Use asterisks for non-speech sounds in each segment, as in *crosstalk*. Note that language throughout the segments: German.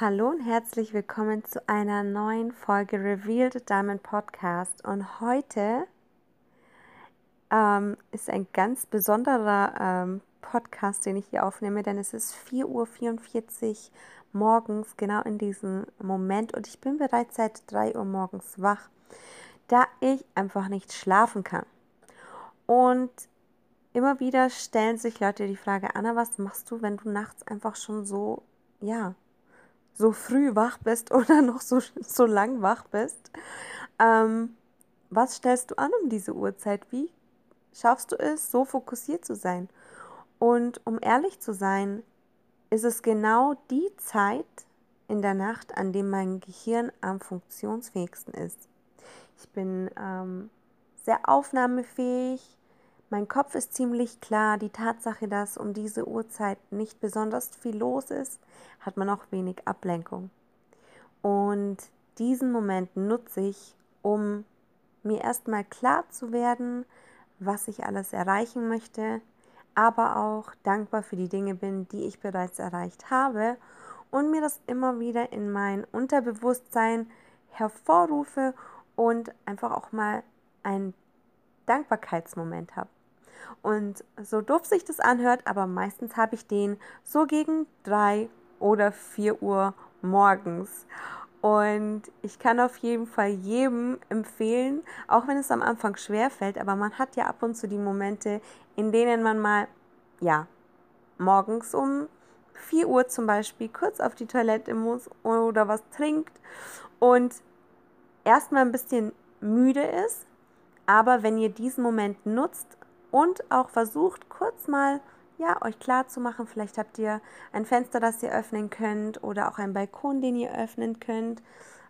Hallo und herzlich willkommen zu einer neuen Folge Revealed Diamond Podcast. Und heute ähm, ist ein ganz besonderer ähm, Podcast, den ich hier aufnehme, denn es ist 4.44 Uhr morgens, genau in diesem Moment. Und ich bin bereits seit 3 Uhr morgens wach, da ich einfach nicht schlafen kann. Und immer wieder stellen sich Leute die Frage, Anna, was machst du, wenn du nachts einfach schon so, ja, so früh wach bist *laughs* oder noch so, so lang wach bist. Ähm, was stellst du an um diese Uhrzeit? Wie schaffst du es, so fokussiert zu sein? Und um ehrlich zu sein, ist es genau die Zeit in der Nacht, an dem mein Gehirn am funktionsfähigsten ist. Ich bin ähm, sehr aufnahmefähig, mein Kopf ist ziemlich klar. Die Tatsache, dass um diese Uhrzeit nicht besonders viel los ist, hat man auch wenig Ablenkung. Und diesen Moment nutze ich, um mir erstmal klar zu werden, was ich alles erreichen möchte, aber auch dankbar für die Dinge bin, die ich bereits erreicht habe und mir das immer wieder in mein Unterbewusstsein hervorrufe und einfach auch mal einen Dankbarkeitsmoment habe. Und so doof sich das anhört, aber meistens habe ich den so gegen drei oder vier Uhr morgens. Und ich kann auf jeden Fall jedem empfehlen, auch wenn es am Anfang schwer fällt, aber man hat ja ab und zu die Momente, in denen man mal, ja, morgens um 4 Uhr zum Beispiel kurz auf die Toilette muss oder was trinkt und erstmal ein bisschen müde ist. Aber wenn ihr diesen Moment nutzt, und auch versucht kurz mal ja, euch klar zu machen, vielleicht habt ihr ein Fenster, das ihr öffnen könnt oder auch einen Balkon, den ihr öffnen könnt,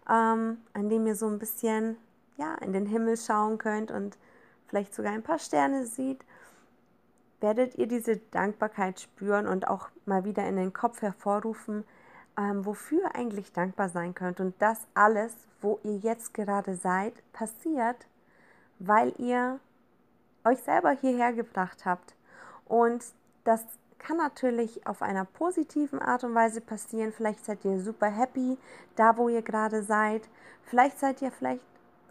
ähm, an dem ihr so ein bisschen ja, in den Himmel schauen könnt und vielleicht sogar ein paar Sterne seht, werdet ihr diese Dankbarkeit spüren und auch mal wieder in den Kopf hervorrufen, ähm, wofür ihr eigentlich dankbar sein könnt. Und das alles, wo ihr jetzt gerade seid, passiert, weil ihr euch selber hierher gebracht habt. Und das kann natürlich auf einer positiven Art und Weise passieren. Vielleicht seid ihr super happy da, wo ihr gerade seid. Vielleicht seid ihr vielleicht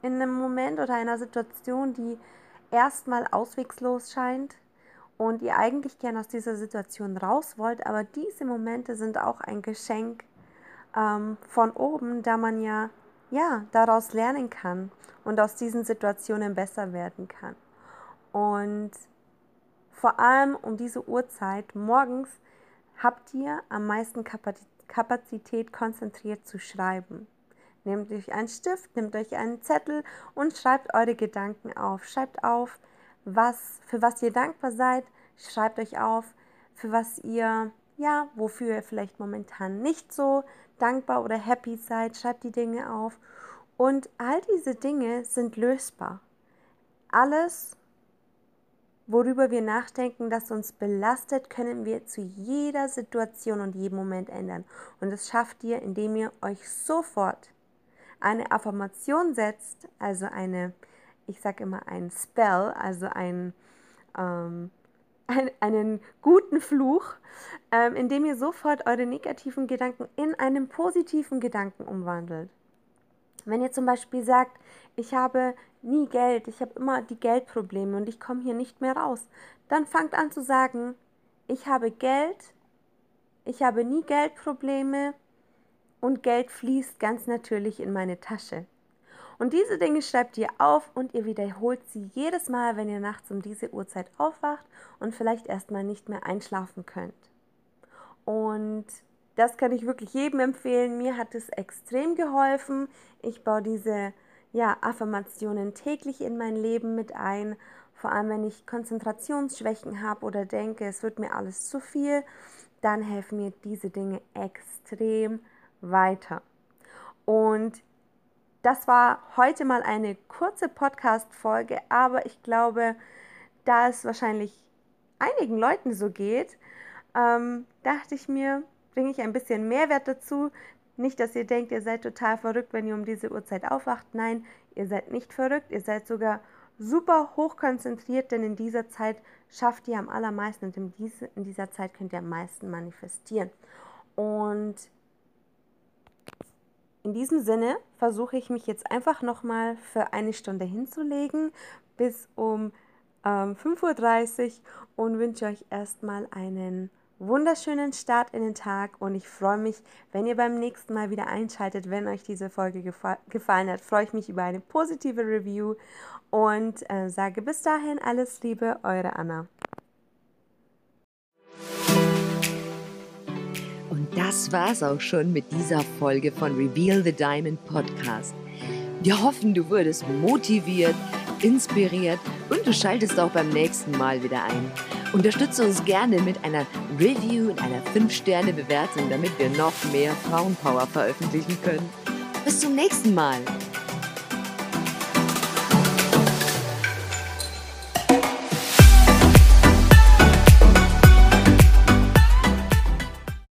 in einem Moment oder einer Situation, die erstmal auswegslos scheint und ihr eigentlich gern aus dieser Situation raus wollt. Aber diese Momente sind auch ein Geschenk ähm, von oben, da man ja, ja daraus lernen kann und aus diesen Situationen besser werden kann. Und vor allem um diese Uhrzeit morgens habt ihr am meisten Kapazität konzentriert zu schreiben. Nehmt euch einen Stift, nehmt euch einen Zettel und schreibt eure Gedanken auf. Schreibt auf, was, für was ihr dankbar seid. Schreibt euch auf, für was ihr, ja, wofür ihr vielleicht momentan nicht so dankbar oder happy seid. Schreibt die Dinge auf. Und all diese Dinge sind lösbar. Alles worüber wir nachdenken, das uns belastet, können wir zu jeder Situation und jedem Moment ändern. Und das schafft ihr, indem ihr euch sofort eine Affirmation setzt, also eine, ich sage immer ein Spell, also ein, ähm, *laughs* ein, einen guten Fluch, ähm, indem ihr sofort eure negativen Gedanken in einen positiven Gedanken umwandelt. Wenn ihr zum Beispiel sagt, ich habe nie Geld, ich habe immer die Geldprobleme und ich komme hier nicht mehr raus, dann fangt an zu sagen, ich habe Geld, ich habe nie Geldprobleme und Geld fließt ganz natürlich in meine Tasche. Und diese Dinge schreibt ihr auf und ihr wiederholt sie jedes Mal, wenn ihr nachts um diese Uhrzeit aufwacht und vielleicht erstmal nicht mehr einschlafen könnt. Und das kann ich wirklich jedem empfehlen. Mir hat es extrem geholfen. Ich baue diese ja, Affirmationen täglich in mein Leben mit ein. Vor allem, wenn ich Konzentrationsschwächen habe oder denke, es wird mir alles zu viel, dann helfen mir diese Dinge extrem weiter. Und das war heute mal eine kurze Podcast-Folge, aber ich glaube, da es wahrscheinlich einigen Leuten so geht, ähm, dachte ich mir, bringe ich ein bisschen Mehrwert dazu. Nicht, dass ihr denkt, ihr seid total verrückt, wenn ihr um diese Uhrzeit aufwacht. Nein, ihr seid nicht verrückt, ihr seid sogar super hoch konzentriert, denn in dieser Zeit schafft ihr am allermeisten und in dieser Zeit könnt ihr am meisten manifestieren. Und in diesem Sinne versuche ich mich jetzt einfach nochmal für eine Stunde hinzulegen bis um ähm, 5.30 Uhr und wünsche euch erstmal einen wunderschönen Start in den Tag und ich freue mich, wenn ihr beim nächsten Mal wieder einschaltet. Wenn euch diese Folge gefa gefallen hat, freue ich mich über eine positive Review und äh, sage bis dahin alles Liebe, eure Anna. Und das war's auch schon mit dieser Folge von Reveal the Diamond Podcast. Wir hoffen, du wurdest motiviert, inspiriert und du schaltest auch beim nächsten Mal wieder ein. Unterstütze uns gerne mit einer Review und einer 5-Sterne-Bewertung, damit wir noch mehr Frauenpower veröffentlichen können. Bis zum nächsten Mal.